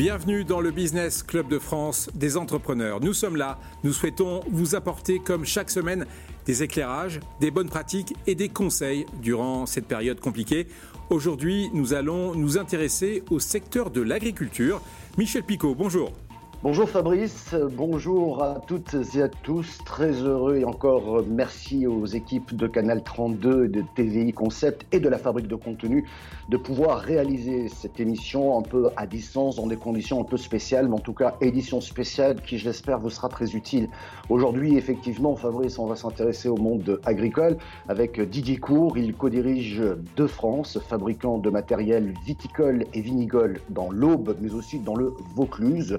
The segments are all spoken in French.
Bienvenue dans le Business Club de France des entrepreneurs. Nous sommes là, nous souhaitons vous apporter comme chaque semaine des éclairages, des bonnes pratiques et des conseils durant cette période compliquée. Aujourd'hui, nous allons nous intéresser au secteur de l'agriculture. Michel Picot, bonjour. Bonjour Fabrice, bonjour à toutes et à tous. Très heureux et encore merci aux équipes de Canal 32 et de TVI Concept et de la fabrique de contenu de pouvoir réaliser cette émission un peu à distance dans des conditions un peu spéciales, mais en tout cas édition spéciale qui, je l'espère, vous sera très utile. Aujourd'hui, effectivement, Fabrice, on va s'intéresser au monde agricole avec Didier Cour. Il co-dirige De France, fabricant de matériel viticole et vinicole dans l'Aube, mais aussi dans le Vaucluse.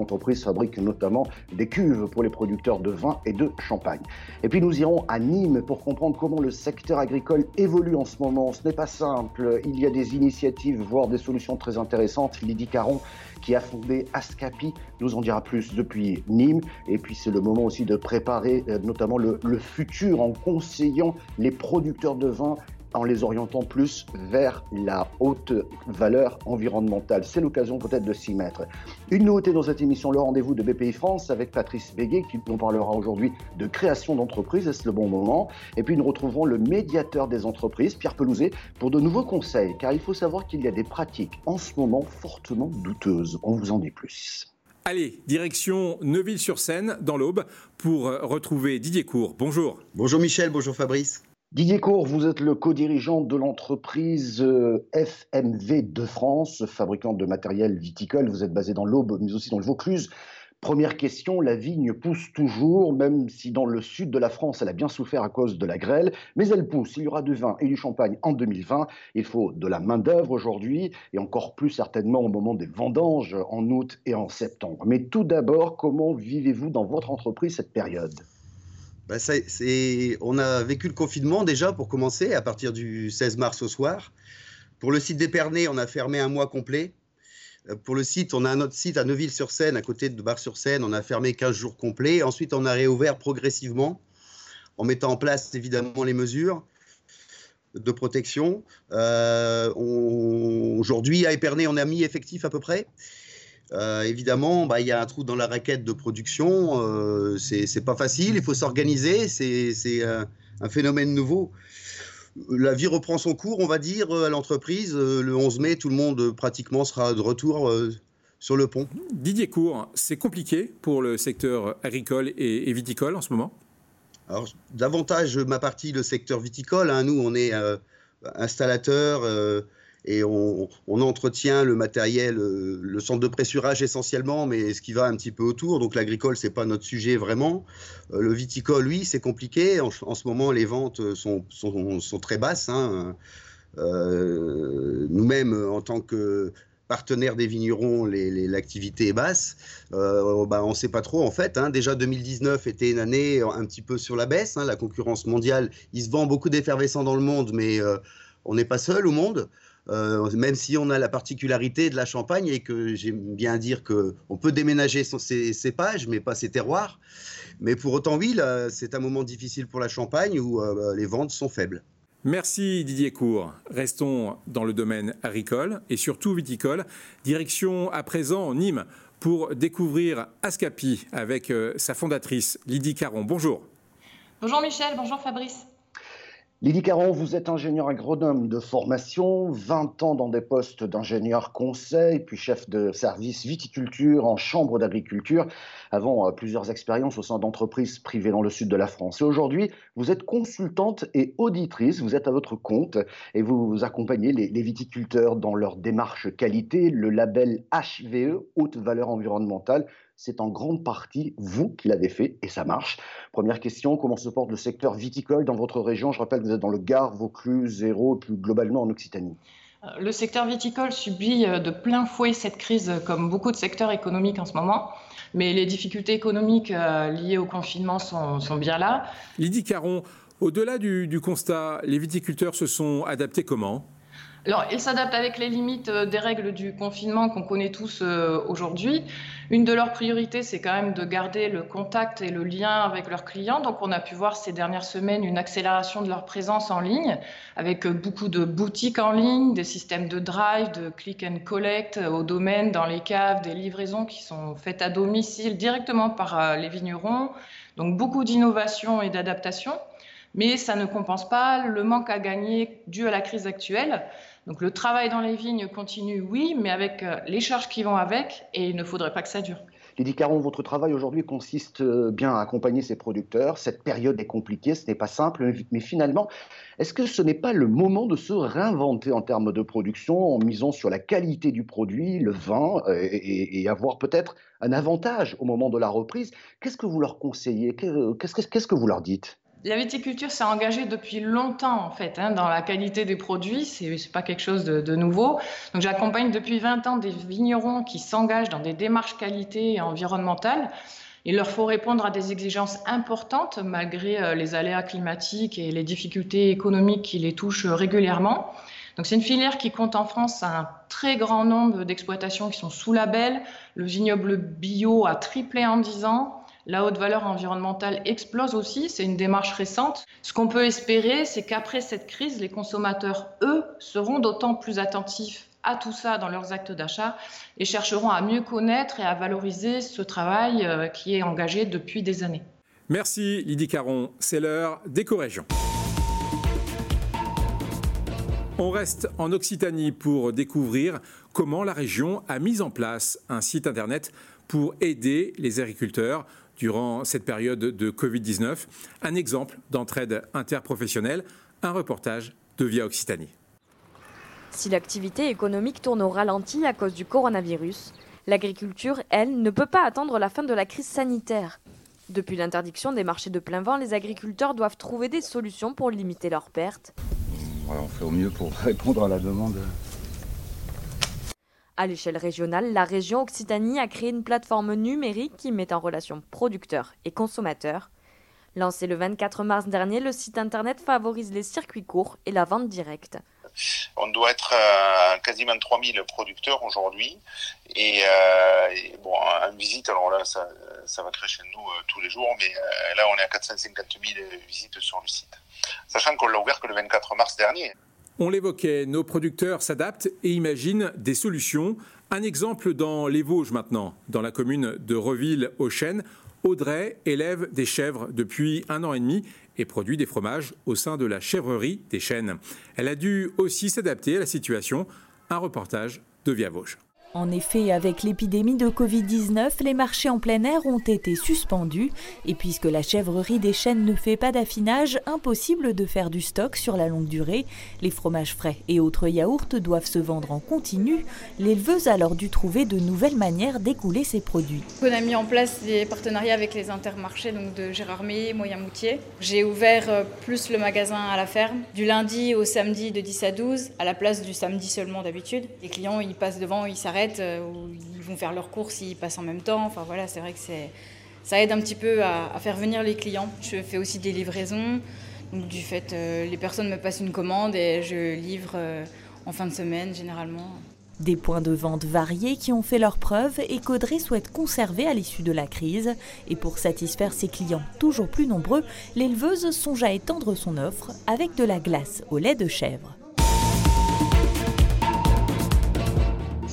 Entreprise fabrique notamment des cuves pour les producteurs de vin et de champagne. Et puis nous irons à Nîmes pour comprendre comment le secteur agricole évolue en ce moment. Ce n'est pas simple. Il y a des initiatives, voire des solutions très intéressantes. Lydie Caron, qui a fondé Ascapi, nous en dira plus depuis Nîmes. Et puis c'est le moment aussi de préparer euh, notamment le, le futur en conseillant les producteurs de vin en les orientant plus vers la haute valeur environnementale. C'est l'occasion peut-être de s'y mettre. Une nouveauté dans cette émission, le rendez-vous de BPI France avec Patrice Béguet qui nous parlera aujourd'hui de création d'entreprise, est-ce le bon moment? Et puis nous retrouverons le médiateur des entreprises, Pierre Pelouzet, pour de nouveaux conseils, car il faut savoir qu'il y a des pratiques en ce moment fortement douteuses. On vous en dit plus. Allez, direction Neuville-sur-Seine, dans l'Aube, pour retrouver Didier Cour. Bonjour. Bonjour Michel, bonjour Fabrice. Didier Cour, vous êtes le co-dirigeant de l'entreprise euh, FMV de France, fabricante de matériel viticole. Vous êtes basé dans l'Aube, mais aussi dans le Vaucluse. Première question, la vigne pousse toujours, même si dans le sud de la France, elle a bien souffert à cause de la grêle, mais elle pousse. Il y aura du vin et du champagne en 2020. Il faut de la main-d'œuvre aujourd'hui, et encore plus certainement au moment des vendanges en août et en septembre. Mais tout d'abord, comment vivez-vous dans votre entreprise cette période? Bah, on a vécu le confinement déjà pour commencer à partir du 16 mars au soir. Pour le site d'Épernay, on a fermé un mois complet. Euh, pour le site, on a un autre site à Neuville-sur-Seine, à côté de Bar-sur-Seine, on a fermé 15 jours complets. Ensuite, on a réouvert progressivement en mettant en place évidemment les mesures de protection. Euh, aujourd'hui, à Épernay, on a mis effectif à peu près. Euh, évidemment, bah, il y a un trou dans la raquette de production. Euh, c'est pas facile. Il faut s'organiser. C'est un phénomène nouveau. La vie reprend son cours, on va dire, à l'entreprise. Euh, le 11 mai, tout le monde pratiquement sera de retour euh, sur le pont. Didier Cour, c'est compliqué pour le secteur agricole et, viticole en ce moment? Alors, davantage ma partie, le secteur viticole. Hein. Nous, on est installateur et on, entretient le matériel, euh, le centre de pressurage essentiellement, mais ce qui va un petit peu autour. Donc l'agricole, c'est pas notre sujet vraiment. Euh, le viticole, oui, c'est compliqué. En, ce moment, les ventes sont, sont, très basses. Hein. Euh, nous-mêmes, en tant que partenaire des vignerons, l'activité est basse. Bah, on ne sait pas trop en fait. Hein. Déjà 2019 était une année un petit peu sur la baisse. Hein. La concurrence mondiale, il se vend beaucoup d'effervescents dans le monde, mais on n'est pas seul au monde. Euh, même si on a la particularité de la Champagne et que j'aime bien dire qu'on peut déménager ses, pages, mais pas ses terroirs. Mais pour autant, oui, c'est un moment difficile pour la Champagne où euh, les ventes sont faibles. Merci Didier Cour. Restons dans le domaine agricole et surtout viticole. Direction à présent Nîmes pour découvrir Ascapi avec euh, sa fondatrice Lydie Caron. Bonjour. Bonjour Michel, bonjour Fabrice. Lydie Caron, vous êtes ingénieur agronome de formation, 20 ans dans des postes d'ingénieur conseil, puis chef de service viticulture en chambre d'agriculture, avant euh, plusieurs expériences au sein d'entreprises privées dans le sud de la France. Et aujourd'hui, vous êtes consultante et auditrice, vous êtes à votre compte et vous accompagnez les, les viticulteurs dans leur démarche qualité, le label HVE, haute valeur environnementale, c'est en grande partie vous qui l'avez fait et ça marche. Première question, comment se porte le secteur viticole dans votre région? Je rappelle que vous êtes dans le Gard, Vaucluse, Zéro et plus globalement en Occitanie. Euh, le secteur viticole subit euh, de plein fouet cette crise, euh, comme beaucoup de secteurs économiques en ce moment. Mais les difficultés économiques liées au confinement sont, bien là. Lydie Caron, au-delà du constat, les viticulteurs se sont adaptés comment? Alors, ils s'adaptent avec les limites euh, des règles du confinement qu'on connaît tous euh, aujourd'hui. Une de leurs priorités, c'est quand même de garder le contact et le lien avec leurs clients. Donc, on a pu voir ces dernières semaines une accélération de leur présence en ligne, avec euh, beaucoup de boutiques en ligne, des systèmes de drive, de click and collect au domaine, dans les caves, des livraisons qui sont faites à domicile directement par les vignerons. Donc, beaucoup d'innovation et d'adaptation mais ça ne compense pas le manque à gagner dû à la crise actuelle. Donc le travail dans les vignes continue, oui, mais avec euh, les charges qui vont avec, et il ne faudrait pas que ça dure. Lydie Caron, votre travail aujourd'hui consiste euh, bien à accompagner ces producteurs. Cette période est compliquée, ce n'est pas simple, mais finalement, est-ce que ce n'est pas le moment de se réinventer en termes de production en misant sur la qualité du produit, le vin, euh, et, avoir peut-être un avantage au moment de la reprise? Qu'est-ce que vous leur conseillez? Qu'est-ce que vous leur dites? La viticulture s'est engagée depuis longtemps en fait hein, dans la qualité des produits, c'est n'est pas quelque chose de, nouveau. Donc j'accompagne depuis 20 ans des vignerons qui s'engagent dans des démarches qualité et environnementales. Il leur faut répondre à des exigences importantes malgré euh, les aléas climatiques et les difficultés économiques qui les touchent régulièrement. Donc c'est une filière qui compte en France un très grand nombre d'exploitations qui sont sous label. Le vignoble bio a triplé en 10 ans. La haute valeur environnementale explose aussi, c'est une démarche récente. Ce qu'on peut espérer, c'est qu'après cette crise, les consommateurs, eux, seront d'autant plus attentifs à tout ça dans leurs actes d'achat et chercheront à mieux connaître et à valoriser ce travail euh, qui est engagé depuis des années. Merci Lydie Caron, c'est l'heure d'éco-région. On reste en Occitanie pour découvrir comment la région a mis en place un site internet pour aider les agriculteurs durant cette période de Covid-19. Un exemple d'entraide interprofessionnelle, un reportage de Via Occitanie. Si l'activité économique tourne au ralenti à cause du coronavirus, l'agriculture, elle, ne peut pas attendre la fin de la crise sanitaire. Depuis l'interdiction des marchés de plein vent, les agriculteurs doivent trouver des solutions pour limiter leurs pertes. on fait au mieux pour répondre à la demande à l'échelle régionale, la région Occitanie a créé une plateforme numérique qui met en relation producteurs et consommateurs. Lancé le 24 mars dernier, le site internet favorise les circuits courts et la vente directe. On doit être à quasiment 3000 producteurs aujourd'hui. Et, euh, bon, en visite, alors là, ça, va créer chez nous euh, tous les jours, mais euh, là, on est à 450 000 visites sur le site. Sachant qu'on l'a ouvert que le 24 mars dernier. On l'évoquait, nos producteurs s'adaptent et imaginent des solutions. Un exemple dans les Vosges maintenant, dans la commune de Reville aux Chênes. Audrey élève des chèvres depuis un an et demi et produit des fromages au sein de la chèvrerie des Chênes. Elle a dû aussi s'adapter à la situation. Un reportage de Via Vosges. En effet, avec l'épidémie de Covid-19, les marchés en plein air ont été suspendus. Et puisque la chèvrerie des chênes ne fait pas d'affinage, impossible de faire du stock sur la longue durée. Les fromages frais et autres yaourts doivent se vendre en continu. L'éleveuse a alors dû trouver de nouvelles manières d'écouler ses produits. On a mis en place des partenariats avec les intermarchés donc de Gérardmer, Moyen-Moutier. J'ai ouvert euh, plus le magasin à la ferme, du lundi au samedi de 10 à 12, à la place du samedi seulement d'habitude. Les clients, ils passent devant, ils s'arrêtent euh, où ils vont faire leurs courses, ils passent en même temps. Enfin voilà, c'est vrai que ça aide un petit peu à, faire venir les clients. Je fais aussi des livraisons. Du fait, euh, les personnes me passent une commande et je livre euh, en fin de semaine généralement. Des points de vente variés qui ont fait leurs preuves et qu'Audrey souhaite conserver à l'issue de la crise. Et pour satisfaire ses clients toujours plus nombreux, l'éleveuse songe à étendre son offre avec de la glace au lait de chèvre.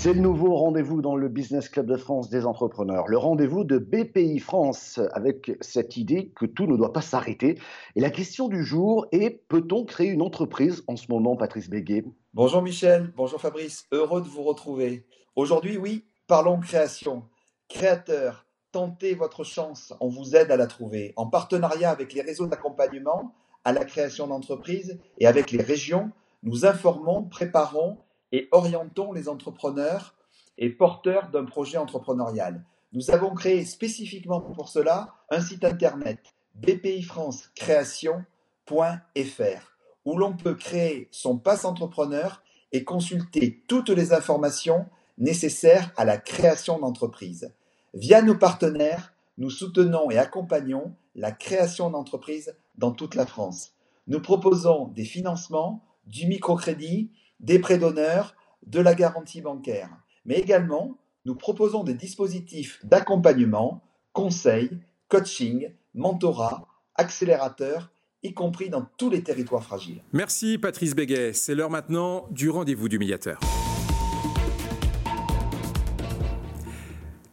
C'est le nouveau rendez-vous dans le Business Club de France des entrepreneurs, le rendez-vous de BPI France avec cette idée que tout ne doit pas s'arrêter. Et la question du jour est peut-on créer une entreprise en ce moment, Patrice Béguet? Bonjour Michel, bonjour Fabrice, heureux de vous retrouver. Aujourd'hui, oui, parlons création. Créateurs, tentez votre chance, on vous aide à la trouver en partenariat avec les réseaux d'accompagnement à la création d'entreprises et avec les régions. Nous informons, préparons et orientons les entrepreneurs et porteurs d'un projet entrepreneurial. Nous avons créé spécifiquement pour cela un site internet bpifrancecréation.fr où l'on peut créer son passe entrepreneur et consulter toutes les informations nécessaires à la création d'entreprise. Via nos partenaires, nous soutenons et accompagnons la création d'entreprises dans toute la France. Nous proposons des financements, du microcrédit, des prêts d'honneur, de la garantie bancaire. Mais également, nous proposons des dispositifs d'accompagnement, conseil, coaching, mentorat, accélérateur, y compris dans tous les territoires fragiles. Merci Patrice Béguet. C'est l'heure maintenant du rendez-vous du médiateur.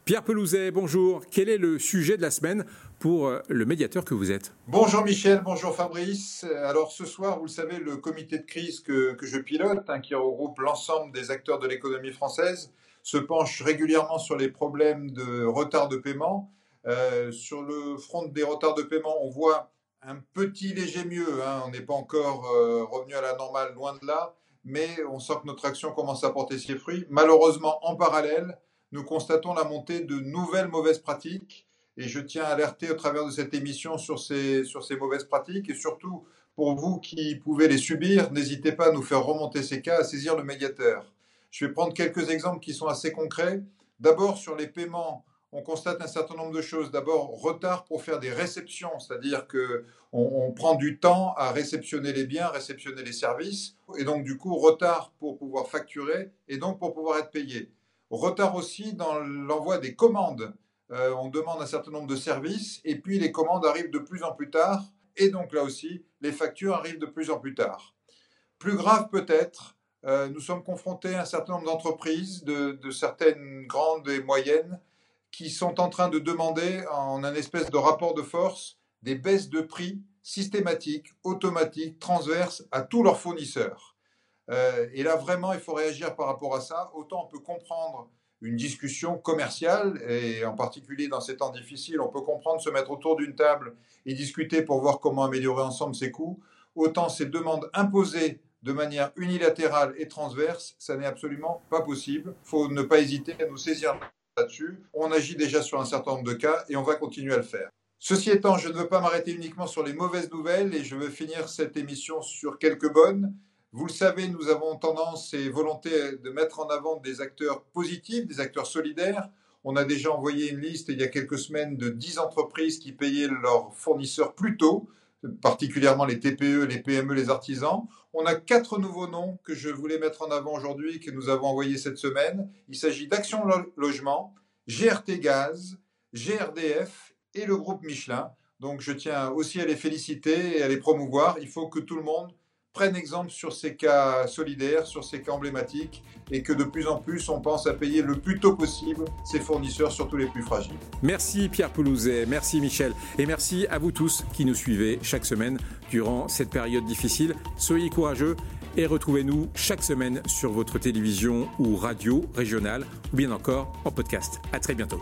Pierre Pelouzet, bonjour. Quel est le sujet de la semaine pour euh, le médiateur que vous êtes? Bonjour Michel, bonjour Fabrice. Alors ce soir, vous le savez, le comité de crise que, je pilote, hein, qui regroupe l'ensemble des acteurs de l'économie française, se penche régulièrement sur les problèmes de retard de paiement. Euh, sur le front des retards de paiement, on voit un petit léger mieux. Hein. On n'est pas encore euh, revenu à la normale, loin de là, mais on sent que notre action commence à porter ses fruits. Malheureusement, en parallèle, nous constatons la montée de nouvelles mauvaises pratiques. Et je tiens à alerter au travers de cette émission sur ces, sur ces mauvaises pratiques. Et surtout, pour vous qui pouvez les subir, n'hésitez pas à nous faire remonter ces cas, à saisir le médiateur. Je vais prendre quelques exemples qui sont assez concrets. D'abord, sur les paiements, on constate un certain nombre de choses. D'abord, retard pour faire des réceptions, c'est-à-dire que on, prend du temps à réceptionner les biens, réceptionner les services, et donc du coup retard pour pouvoir facturer et donc pour pouvoir être payé. Retard aussi dans l'envoi des commandes. Euh, on demande un certain nombre de services et puis les commandes arrivent de plus en plus tard et donc là aussi, les factures arrivent de plus en plus tard. Plus grave peut-être, euh, nous sommes confrontés à un certain nombre d'entreprises, de, certaines grandes et moyennes, qui sont en train de demander en un espèce de rapport de force des baisses de prix systématiques, automatiques, transverses à tous leurs fournisseurs. Euh, et là, vraiment, il faut réagir par rapport à ça. Autant on peut comprendre une discussion commerciale, et en particulier dans ces temps difficiles, on peut comprendre se mettre autour d'une table et discuter pour voir comment améliorer ensemble ses coûts. Autant ces demandes imposées de manière unilatérale et transverse, ça n'est absolument pas possible. Il faut ne pas hésiter à nous saisir là-dessus. On agit déjà sur un certain nombre de cas et on va continuer à le faire. Ceci étant, je ne veux pas m'arrêter uniquement sur les mauvaises nouvelles et je veux finir cette émission sur quelques bonnes. Vous le savez, nous avons tendance et volonté de mettre en avant des acteurs positifs, des acteurs solidaires. On a déjà envoyé une liste il y a quelques semaines de 10 entreprises qui payaient leurs fournisseurs plus tôt, particulièrement les TPE, les PME, les artisans. On a quatre nouveaux noms que je voulais mettre en avant aujourd'hui, que nous avons envoyés cette semaine. Il s'agit d'Action Logement, GRT Gaz, GRDF et le groupe Michelin. Donc je tiens aussi à les féliciter et à les promouvoir. Il faut que tout le monde prennent exemple sur ces cas solidaires, sur ces cas emblématiques, et que de plus en plus on pense à payer le plus tôt possible ses fournisseurs, surtout les plus fragiles. Merci Pierre Poulouzet, merci Michel, et merci à vous tous qui nous suivez chaque semaine durant cette période difficile. Soyez courageux et retrouvez-nous chaque semaine sur votre télévision ou radio régionale, ou bien encore en podcast. À très bientôt.